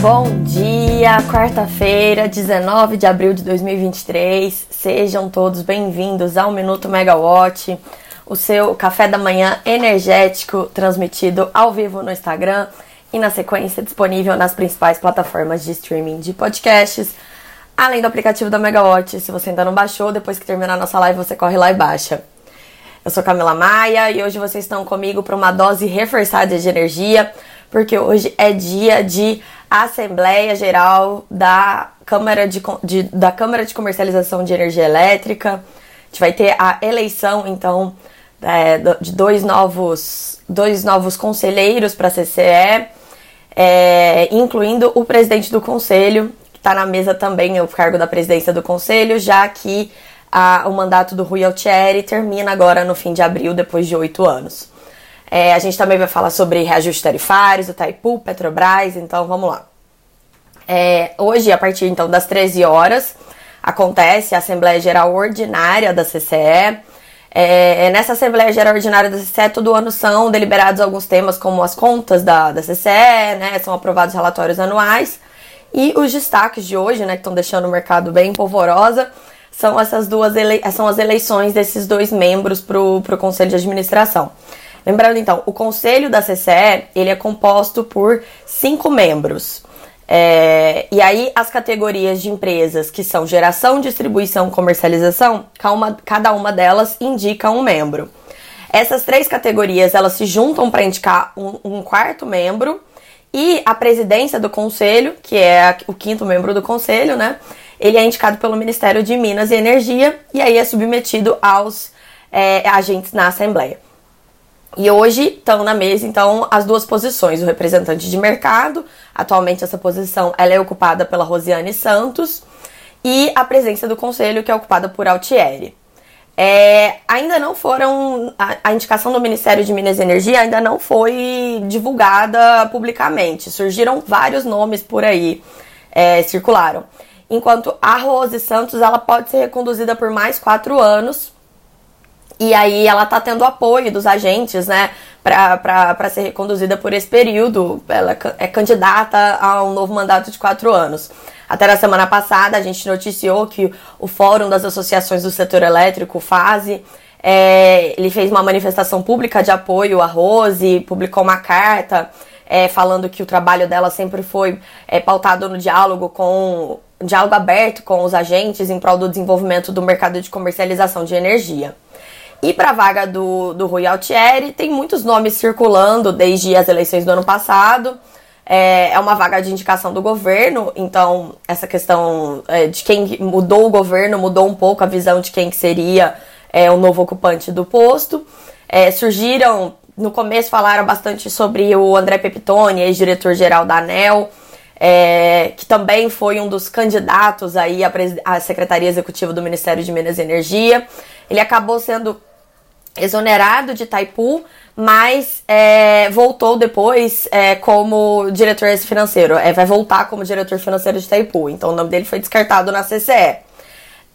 Bom dia, quarta-feira, 19 de abril de 2023. Sejam todos bem-vindos ao Minuto Megawatt, o seu café da manhã energético transmitido ao vivo no Instagram e na sequência disponível nas principais plataformas de streaming de podcasts, além do aplicativo da Megawatt. Se você ainda não baixou, depois que terminar a nossa live, você corre lá e baixa. Eu sou Camila Maia e hoje vocês estão comigo para uma dose reforçada de energia, porque hoje é dia de Assembleia Geral da Câmara de, de, da Câmara de Comercialização de Energia Elétrica. A gente vai ter a eleição, então, é, de dois novos, dois novos conselheiros para a CCE, é, incluindo o presidente do conselho, que está na mesa também, o cargo da presidência do conselho, já que a, o mandato do Rui Altieri termina agora no fim de abril, depois de oito anos. É, a gente também vai falar sobre reajustes tarifários, o Taipu, Petrobras, então vamos lá. É, hoje, a partir então das 13 horas, acontece a Assembleia Geral Ordinária da CCE. É, nessa Assembleia Geral Ordinária da CCE, todo ano são deliberados alguns temas, como as contas da, da CCE, né, são aprovados relatórios anuais. E os destaques de hoje, né, que estão deixando o mercado bem polvorosa, são essas duas são as eleições desses dois membros para o Conselho de Administração. Lembrando então, o conselho da CCE ele é composto por cinco membros. É, e aí as categorias de empresas que são geração, distribuição, comercialização, cada uma delas indica um membro. Essas três categorias elas se juntam para indicar um, um, quarto membro e a presidência do conselho, que é o quinto membro do conselho, né? Ele é indicado pelo Ministério de Minas e Energia e aí é submetido aos é, agentes na Assembleia. E hoje estão na mesa, então, as duas posições. O representante de mercado, atualmente essa posição ela é ocupada pela Rosiane Santos, e a presença do conselho, que é ocupada por Altieri. É, ainda não foram. A, a, indicação do Ministério de Minas e Energia ainda não foi divulgada publicamente. Surgiram vários nomes por aí, é, circularam. Enquanto a Rose Santos ela pode ser reconduzida por mais quatro anos e aí ela tá tendo apoio dos agentes, né, para ser reconduzida por esse período. Ela é candidata a um novo mandato de quatro anos. Até na semana passada a gente noticiou que o Fórum das Associações do Setor Elétrico, FASE, é, ele fez uma manifestação pública de apoio à Rose, publicou uma carta é, falando que o trabalho dela sempre foi é, pautado no diálogo com diálogo aberto com os agentes em prol do desenvolvimento do mercado de comercialização de energia. E para a vaga do, do Rui Altieri, tem muitos nomes circulando desde as eleições do ano passado. É, é uma vaga de indicação do governo, então essa questão é, de quem mudou o governo mudou um pouco a visão de quem que seria é, o novo ocupante do posto. É, surgiram, no começo falaram bastante sobre o André Pepitone, ex-diretor-geral da ANEL, é, que também foi um dos candidatos aí à, à Secretaria Executiva do Ministério de Minas e Energia. Ele acabou sendo exonerado de Taipu, mas é, voltou depois é, como diretor financeiro. É, vai voltar como diretor financeiro de Taipu. Então o nome dele foi descartado na CCE.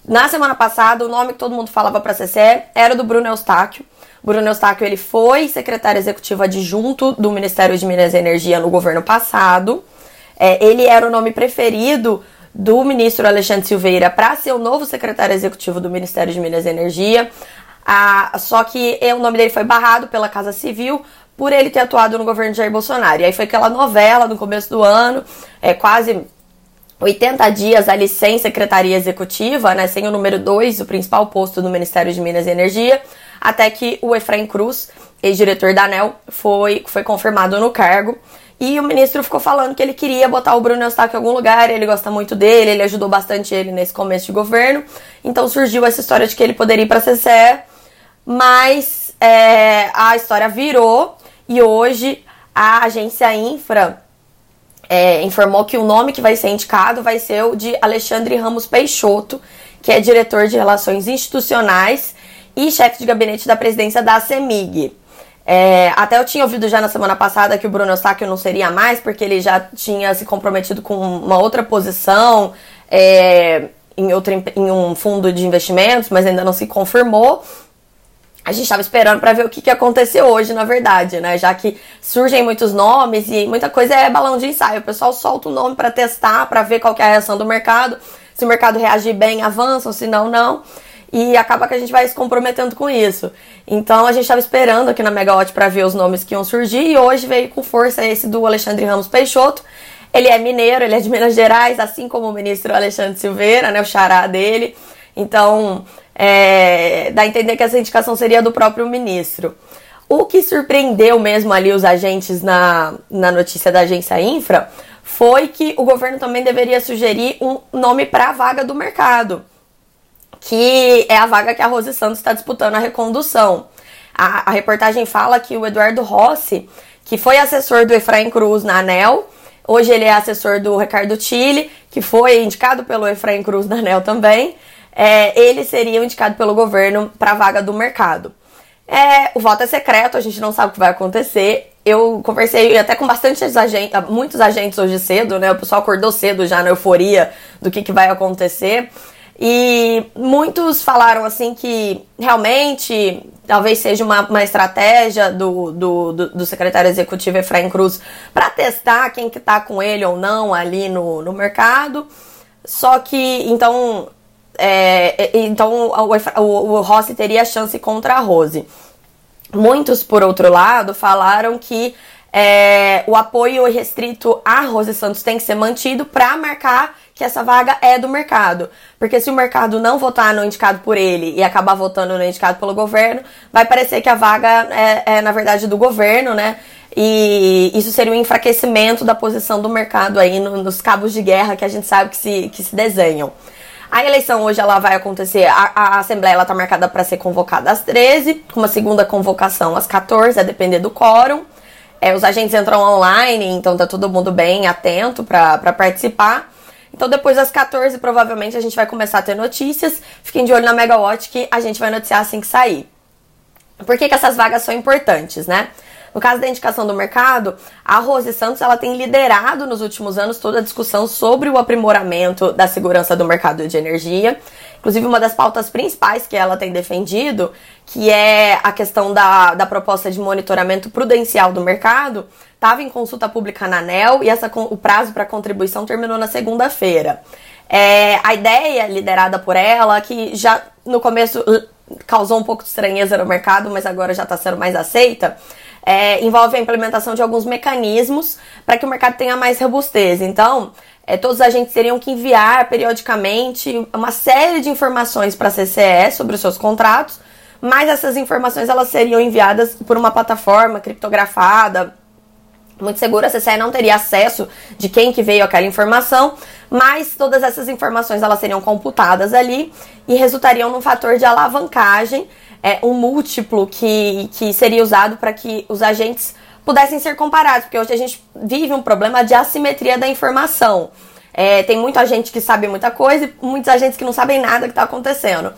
Na semana passada, o nome que todo mundo falava para a CCE era do Bruno Eustáquio. Bruno Eustáquio ele foi secretário executivo adjunto do Ministério de Minas e Energia no governo passado. É, ele era o nome preferido do ministro Alexandre Silveira para ser o novo secretário executivo do Ministério de Minas e Energia. Ah, só que o nome dele foi barrado pela Casa Civil por ele ter atuado no governo de Jair Bolsonaro. E aí foi aquela novela no começo do ano, é quase 80 dias ali sem secretaria executiva, né, sem o número 2, o principal posto do Ministério de Minas e Energia, até que o Efraim Cruz, ex-diretor da ANEL, foi, foi confirmado no cargo. E o ministro ficou falando que ele queria botar o Bruno Eustáquio em algum lugar, ele gosta muito dele, ele ajudou bastante ele nesse começo de governo. Então surgiu essa história de que ele poderia ir para a CCE mas é, a história virou e hoje a agência Infra é, informou que o nome que vai ser indicado vai ser o de Alexandre Ramos Peixoto, que é diretor de Relações Institucionais e chefe de gabinete da presidência da CEMIG. É, até eu tinha ouvido já na semana passada que o Bruno Eustáquio não seria mais, porque ele já tinha se comprometido com uma outra posição é, em, outro, em um fundo de investimentos, mas ainda não se confirmou. A gente estava esperando para ver o que, que aconteceu hoje, na verdade, né? Já que surgem muitos nomes e muita coisa é balão de ensaio. O pessoal solta o nome para testar, para ver qual que é a reação do mercado. Se o mercado reagir bem, avançam, se não, não. E acaba que a gente vai se comprometendo com isso. Então a gente estava esperando aqui na Megawatt para ver os nomes que iam surgir e hoje veio com força esse do Alexandre Ramos Peixoto. Ele é mineiro, ele é de Minas Gerais, assim como o ministro Alexandre Silveira, né, o xará dele. Então, é, dá a entender que essa indicação seria do próprio ministro. O que surpreendeu mesmo ali os agentes na, na notícia da agência Infra foi que o governo também deveria sugerir um nome para a vaga do mercado, que é a vaga que a Rose Santos está disputando a recondução. A, a, reportagem fala que o Eduardo Rossi, que foi assessor do Efraim Cruz na ANEL, hoje ele é assessor do Ricardo Chile, que foi indicado pelo Efraim Cruz na ANEL também, é, ele seria indicado pelo governo para a vaga do mercado. É, o voto é secreto, a gente não sabe o que vai acontecer. Eu conversei até com bastante agentes, muitos agentes hoje cedo, né? O pessoal acordou cedo já na euforia do que, que vai acontecer. E muitos falaram assim que realmente talvez seja uma, uma estratégia do, do, do, secretário executivo Efraim Cruz para testar quem que tá com ele ou não ali no, no mercado. Só que, então, é, então o, o, o Rossi teria chance contra a Rose. Muitos, por outro lado, falaram que é, o apoio restrito à Rose Santos tem que ser mantido para marcar que essa vaga é do mercado. Porque se o mercado não votar no indicado por ele e acabar votando no indicado pelo governo, vai parecer que a vaga é, é na verdade, do governo, né? E isso seria um enfraquecimento da posição do mercado aí no, nos cabos de guerra que a gente sabe que se, que se desenham. A eleição hoje ela vai acontecer, a, a Assembleia ela tá marcada para ser convocada às 13, com uma segunda convocação às 14, a depender do quórum. É, os agentes entram online, então tá todo mundo bem atento para participar. Então depois das 14, provavelmente a gente vai começar a ter notícias. Fiquem de olho na Megawatt que a gente vai noticiar assim que sair. Por que, que essas vagas são importantes, né? No caso da indicação do mercado, a Rose Santos ela tem liderado nos últimos anos toda a discussão sobre o aprimoramento da segurança do mercado de energia. Inclusive, uma das pautas principais que ela tem defendido, que é a questão da, da proposta de monitoramento prudencial do mercado, estava em consulta pública na ANEL e essa, o prazo para contribuição terminou na segunda-feira. É, a ideia liderada por ela, que já no começo causou um pouco de estranheza no mercado, mas agora já está sendo mais aceita, é, envolve a implementação de alguns mecanismos para que o mercado tenha mais robustez. Então, é, todos os agentes teriam que enviar periodicamente uma série de informações para a CCE sobre os seus contratos, mas essas informações elas seriam enviadas por uma plataforma criptografada, muito segura, a CCE não teria acesso de quem que veio aquela informação, mas todas essas informações elas seriam computadas ali e resultariam num fator de alavancagem é, um múltiplo que, que seria usado para que os agentes pudessem ser comparados, porque hoje a gente vive um problema de assimetria da informação. É, tem muita gente que sabe muita coisa e muitos agentes que não sabem nada que está acontecendo.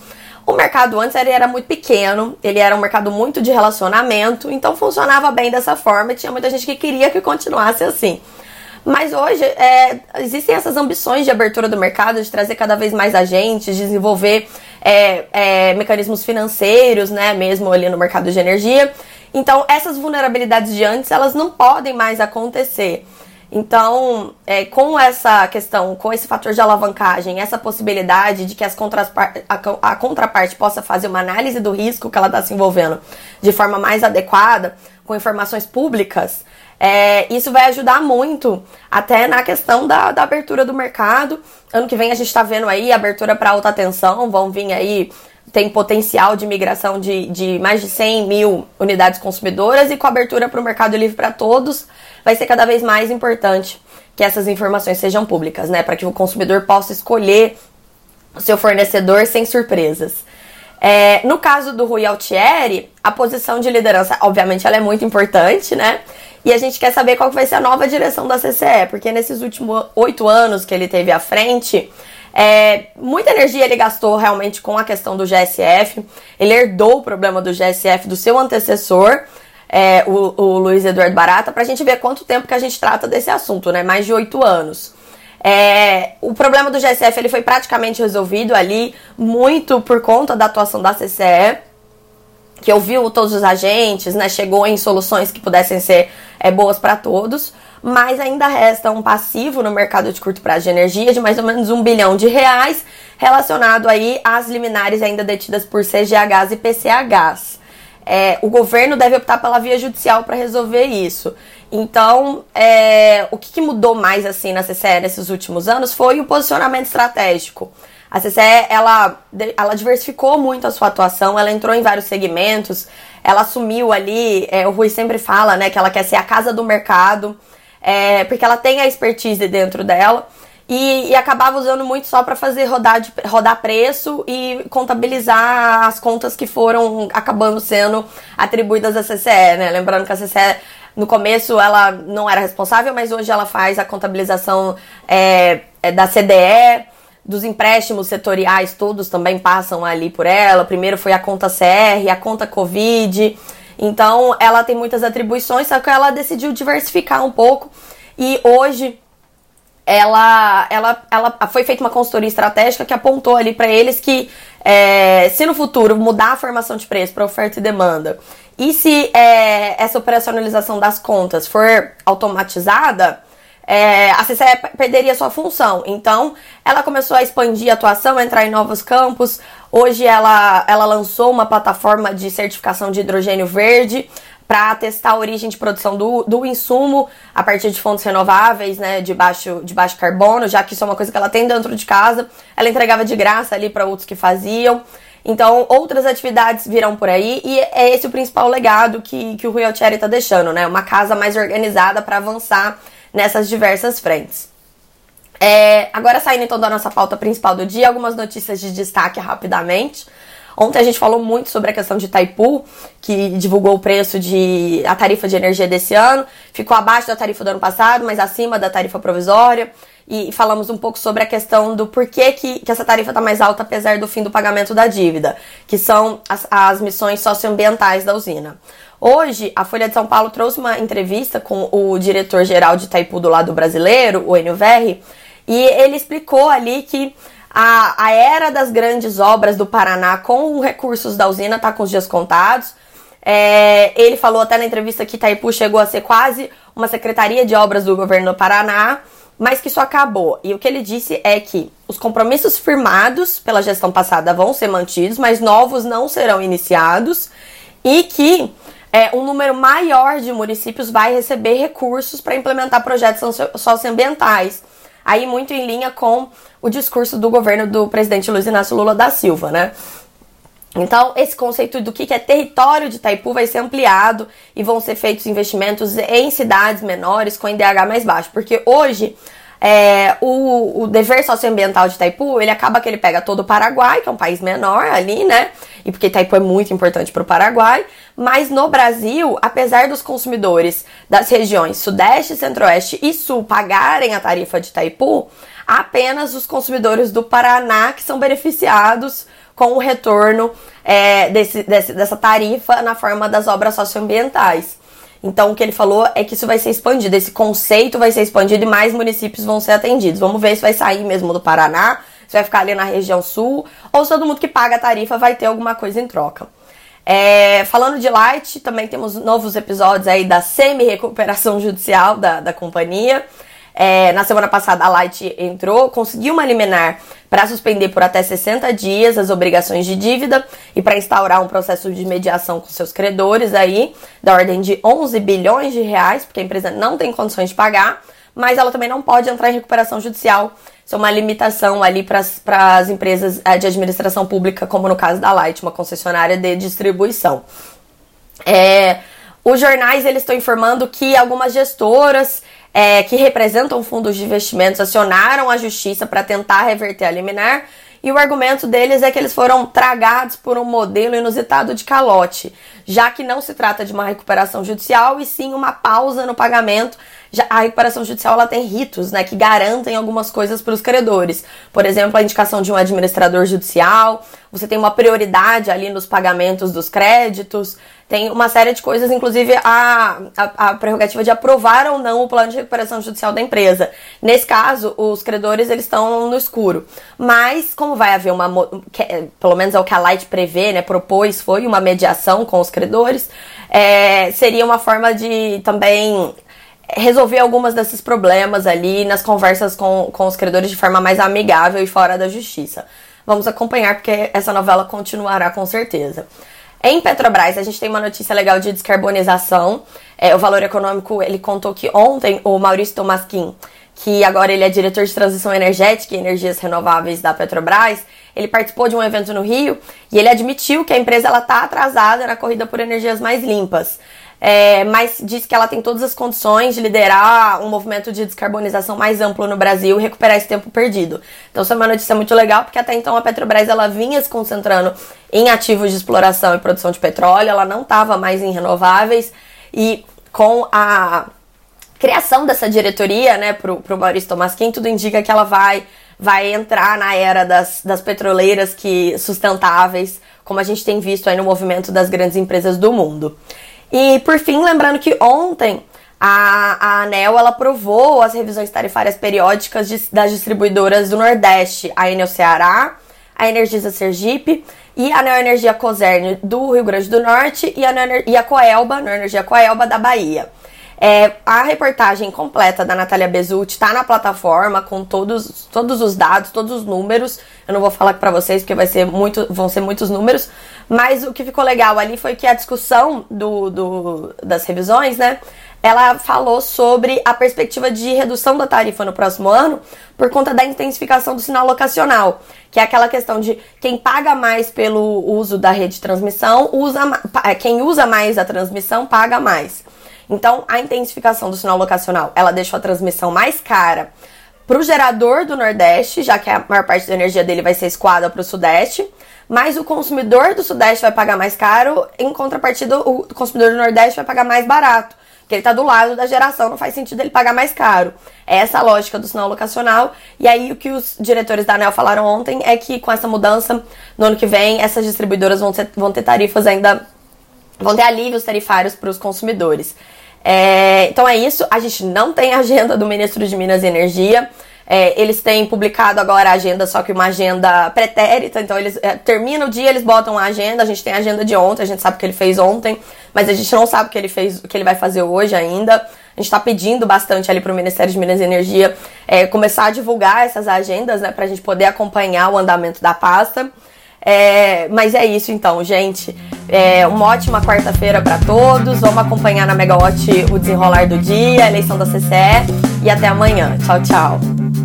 O mercado antes ele era muito pequeno, ele era um mercado muito de relacionamento, então funcionava bem dessa forma e tinha muita gente que queria que continuasse assim. Mas hoje é, existem essas ambições de abertura do mercado, de trazer cada vez mais agentes, desenvolver é, é, mecanismos financeiros, né, mesmo ali no mercado de energia. Então, essas vulnerabilidades de antes, elas não podem mais acontecer. Então, é, com essa questão, com esse fator de alavancagem, essa possibilidade de que as a, a contraparte possa fazer uma análise do risco que ela está se envolvendo de forma mais adequada, com informações públicas, é, isso vai ajudar muito até na questão da, da abertura do mercado. Ano que vem a gente está vendo aí abertura para alta tensão, vão vir aí, tem potencial de migração de, de mais de 100 mil unidades consumidoras e com abertura para o mercado livre para todos, vai ser cada vez mais importante que essas informações sejam públicas, né? Para que o consumidor possa escolher o seu fornecedor sem surpresas. É, no caso do Rui Altieri, a posição de liderança, obviamente, ela é muito importante, né? E a gente quer saber qual vai ser a nova direção da CCE, porque nesses últimos oito anos que ele teve à frente, é, muita energia ele gastou realmente com a questão do GSF. Ele herdou o problema do GSF do seu antecessor, é, o, o, Luiz Eduardo Barata, para a gente ver quanto tempo que a gente trata desse assunto, né? Mais de oito anos. É, o problema do GSF ele foi praticamente resolvido ali, muito por conta da atuação da CCE. que ouviu todos os agentes, né, chegou em soluções que pudessem ser é, boas para todos, mas ainda resta um passivo no mercado de curto prazo de energia de mais ou menos um bilhão de reais relacionado aí às liminares ainda detidas por CGHs e PCHs. É, o governo deve optar pela via judicial para resolver isso. Então, é, o que, que, mudou mais assim na CCE nesses últimos anos foi o posicionamento estratégico. A CCE ela, ela diversificou muito a sua atuação, ela entrou em vários segmentos, ela assumiu ali, é, o Rui sempre fala, né, que ela quer ser a casa do mercado, é, porque ela tem a expertise dentro dela e, e acabava usando muito só para fazer rodar, de, rodar preço e contabilizar as contas que foram acabando sendo atribuídas à CCE, né? Lembrando que a CCE no começo ela não era responsável, mas hoje ela faz a contabilização é, é da CDE, dos empréstimos setoriais, todos também passam ali por ela. Primeiro foi a conta CR, a conta Covid. Então ela tem muitas atribuições, só que ela decidiu diversificar um pouco e hoje ela, ela, ela foi feita uma consultoria estratégica que apontou ali para eles que é, se no futuro mudar a formação de preço para oferta e demanda e se é, essa operacionalização das contas for automatizada, é, a CCE perderia sua função. Então, ela começou a expandir a atuação, entrar em novos campos. Hoje, ela, ela lançou uma plataforma de certificação de hidrogênio verde, para testar a origem de produção do, do insumo a partir de fontes renováveis, né, de baixo, de baixo carbono, já que isso é uma coisa que ela tem dentro de casa. Ela entregava de graça ali para outros que faziam. Então, outras atividades virão por aí e é esse o principal legado que, que o Rui Altieri está deixando, né? Uma casa mais organizada para avançar nessas diversas frentes. É, agora, saindo então da nossa pauta principal do dia, algumas notícias de destaque rapidamente. Ontem a gente falou muito sobre a questão de Itaipu, que divulgou o preço de a tarifa de energia desse ano, ficou abaixo da tarifa do ano passado, mas acima da tarifa provisória. E falamos um pouco sobre a questão do porquê que, que essa tarifa está mais alta apesar do fim do pagamento da dívida, que são as, as missões socioambientais da usina. Hoje, a Folha de São Paulo trouxe uma entrevista com o diretor-geral de Itaipu do lado brasileiro, o Enio Verri, e ele explicou ali que a, a era das grandes obras do Paraná com recursos da usina está com os dias contados. É, ele falou até na entrevista que Itaipu chegou a ser quase uma secretaria de obras do governo do Paraná, mas que isso acabou. E o que ele disse é que os compromissos firmados pela gestão passada vão ser mantidos, mas novos não serão iniciados e que é, um número maior de municípios vai receber recursos para implementar projetos socioambientais aí muito em linha com o discurso do governo do presidente Luiz Inácio Lula da Silva, né? Então, esse conceito do que é território de Itaipu vai ser ampliado e vão ser feitos investimentos em cidades menores com IDH mais baixo, porque hoje é, o, o, dever socioambiental de Itaipu, ele acaba que ele pega todo o Paraguai, que é um país menor ali, né? E porque Itaipu é muito importante para o Paraguai. Mas no Brasil, apesar dos consumidores das regiões Sudeste, Centro-Oeste e Sul pagarem a tarifa de Itaipu, apenas os consumidores do Paraná que são beneficiados com o retorno é, desse, desse, dessa tarifa na forma das obras socioambientais. Então, o que ele falou é que isso vai ser expandido, esse conceito vai ser expandido e mais municípios vão ser atendidos. Vamos ver se vai sair mesmo do Paraná, se vai ficar ali na região sul, ou se todo mundo que paga a tarifa vai ter alguma coisa em troca. É, falando de Light, também temos novos episódios aí da semi-recuperação judicial da, da companhia. É, na semana passada, a Light entrou, conseguiu uma liminar para suspender por até 60 dias as obrigações de dívida e para instaurar um processo de mediação com seus credores aí, da ordem de 11 bilhões de reais, porque a empresa não tem condições de pagar, mas ela também não pode entrar em recuperação judicial. Isso é uma limitação ali para as empresas é, de administração pública, como no caso da Light, uma concessionária de distribuição. É, os jornais eles estão informando que algumas gestoras é, que representam fundos de investimentos acionaram a justiça para tentar reverter a liminar. E o argumento deles é que eles foram tragados por um modelo inusitado de calote, já que não se trata de uma recuperação judicial e sim uma pausa no pagamento a recuperação judicial ela tem ritos, né, que garantem algumas coisas para os credores. Por exemplo, a indicação de um administrador judicial, você tem uma prioridade ali nos pagamentos dos créditos, tem uma série de coisas, inclusive a, a, a, prerrogativa de aprovar ou não o plano de recuperação judicial da empresa. Nesse caso, os credores eles estão no escuro. Mas, como vai haver uma, pelo menos é o que a Light prevê, né, propôs, foi uma mediação com os credores, é, seria uma forma de também resolver algumas desses problemas ali nas conversas com, com os credores de forma mais amigável e fora da justiça. Vamos acompanhar porque essa novela continuará com certeza. Em Petrobras, a gente tem uma notícia legal de descarbonização. É, o Valor Econômico, ele contou que ontem o Maurício Tomasquim, que agora ele é diretor de transição energética e energias renováveis da Petrobras, ele participou de um evento no Rio e ele admitiu que a empresa está atrasada na corrida por energias mais limpas é, mas diz que ela tem todas as condições de liderar um movimento de descarbonização mais amplo no Brasil e recuperar esse tempo perdido. Então, isso é uma notícia muito legal, porque até então a Petrobras ela vinha se concentrando em ativos de exploração e produção de petróleo, ela não estava mais em renováveis, e com a criação dessa diretoria, né, pro, pro Maurício Tomasquim, tudo indica que ela vai, vai entrar na era das, das petroleiras que sustentáveis, como a gente tem visto aí no movimento das grandes empresas do mundo. E por fim, lembrando que ontem a, a ANEL ela aprovou as revisões tarifárias periódicas de, das distribuidoras do Nordeste, a Enel Ceará, a Energisa Sergipe e a Neoenergia Coserne do Rio Grande do Norte e a, Neo, e a Coelba, Neoenergia Coelba da Bahia. É, a reportagem completa da Natália Bezutti está na plataforma com todos, todos os dados, todos os números. Eu não vou falar para vocês porque vai ser muito, vão ser muitos números, mas o que ficou legal ali foi que a discussão do, do, das revisões, né? Ela falou sobre a perspectiva de redução da tarifa no próximo ano por conta da intensificação do sinal locacional, que é aquela questão de quem paga mais pelo uso da rede de transmissão, usa, quem usa mais a transmissão paga mais. Então, a intensificação do sinal locacional, ela deixou a transmissão mais cara para o gerador do Nordeste, já que a maior parte da energia dele vai ser escoada para o Sudeste, mas o consumidor do Sudeste vai pagar mais caro, em contrapartida, o consumidor do Nordeste vai pagar mais barato, porque ele está do lado da geração, não faz sentido ele pagar mais caro. É essa a lógica do sinal locacional. E aí, o que os diretores da ANEL falaram ontem é que com essa mudança, no ano que vem, essas distribuidoras vão ter, vão ter tarifas ainda. vão ter alívios tarifários para os consumidores. É, então é isso. A gente não tem agenda do ministro de Minas e Energia. É, eles têm publicado agora a agenda, só que uma agenda pretérita. Então eles é, termina o dia, eles botam a agenda. A gente tem a agenda de ontem, a gente sabe o que ele fez ontem, mas a gente não sabe o que ele fez, o que ele vai fazer hoje ainda. A gente está pedindo bastante ali para o Ministério de Minas e Energia é, começar a divulgar essas agendas, né, para a gente poder acompanhar o andamento da pasta. É, mas é isso então, gente. É, uma ótima quarta-feira para todos. Vamos acompanhar na Megawatt o desenrolar do dia, a eleição da CCE e até amanhã. Tchau, tchau.